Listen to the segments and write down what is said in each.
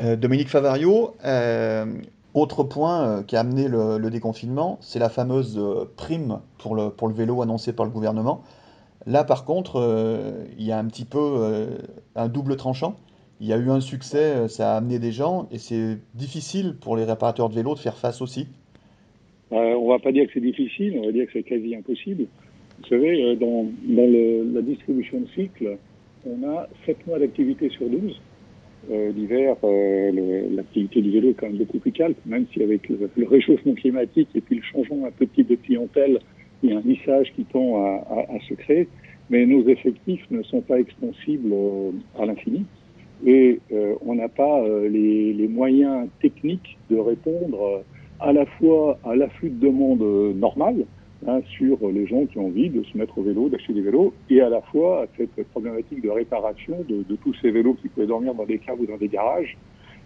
Dominique Favario, euh, autre point euh, qui a amené le, déconfinement, c'est la fameuse euh, prime pour le, vélo annoncée par le gouvernement. Là, par contre, euh, il y a un petit peu euh, un double tranchant. Il y a eu un succès, euh, ça a amené des gens, et c'est difficile pour les réparateurs de vélos de faire face aussi. Euh, on va pas dire que c'est difficile, on va dire que c'est quasi impossible. Vous savez, euh, dans, la distribution de cycles, on a 7 mois d'activité sur 12. Euh, L'hiver, euh, l'activité du vélo est quand même beaucoup plus calme, même si avec le, réchauffement climatique et puis le changement un peu de clientèle, il y a un lissage qui tend à, à- à se créer. Mais nos effectifs ne sont pas extensibles euh, à l'infini. Et euh, on n'a pas euh, les, les moyens techniques de répondre à la fois à l'afflux de demande normale hein, sur les gens qui ont envie de se mettre au vélo, d'acheter des vélos, et à la fois à cette problématique de réparation de, tous ces vélos qui pouvaient dormir dans des caves ou dans des garages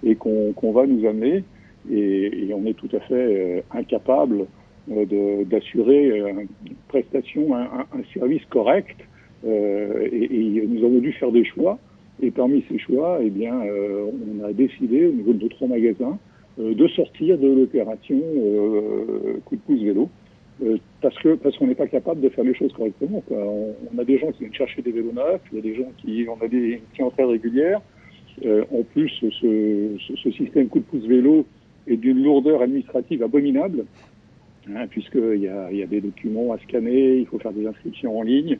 et qu'on va nous amener. Et, on est tout à fait euh, incapable euh, d'assurer euh, une prestation, un, service correct. Et, nous avons dû faire des choix. Et parmi ces choix, eh bien, on a décidé au niveau de nos trois magasins de sortir de l'opération coup de pouce vélo parce que parce qu'on n'est pas capable de faire les choses correctement. Quoi. On, a des gens qui viennent chercher des vélos neufs, il y a des gens qui on a des clientèles régulières. Euh, en plus, ce, ce, ce système coup de pouce vélo est d'une lourdeur administrative abominable, hein, puisqu'il y a, y a des documents à scanner, il faut faire des inscriptions en ligne,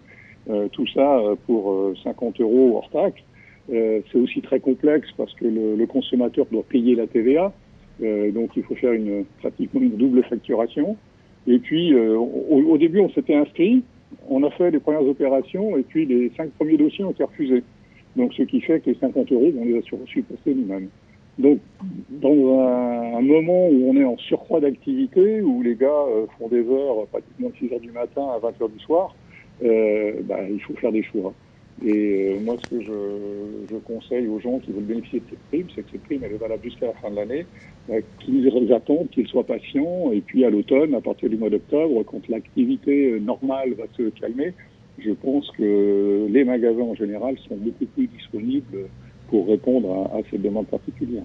euh, tout ça euh, pour euh, 50 euros hors taxe. Euh, c'est aussi très complexe parce que le, le consommateur doit payer la TVA, euh, donc il faut faire une, pratiquement une double facturation. Et puis, euh, au, au début, on s'était inscrit, on a fait les premières opérations, et puis les cinq premiers dossiers ont été refusés. Donc, ce qui fait que les 50 euros, on les a supposés nous-mêmes. Donc, dans un, un, moment où on est en surcroît d'activité, où les gars euh, font des heures, pratiquement 6 heures du matin à 20 heures du soir, euh, bah, il faut faire des choix. Et euh, moi, ce que je, je, conseille aux gens qui veulent bénéficier de cette prime, c'est que cette prime, elle est valable jusqu'à la fin de l'année, euh, qu'ils attendent, qu'ils soient patients, et puis à l'automne, à partir du mois d'octobre, quand l'activité normale va se calmer, je pense que les magasins en général sont beaucoup plus disponibles pour répondre à, à cette demande particulière.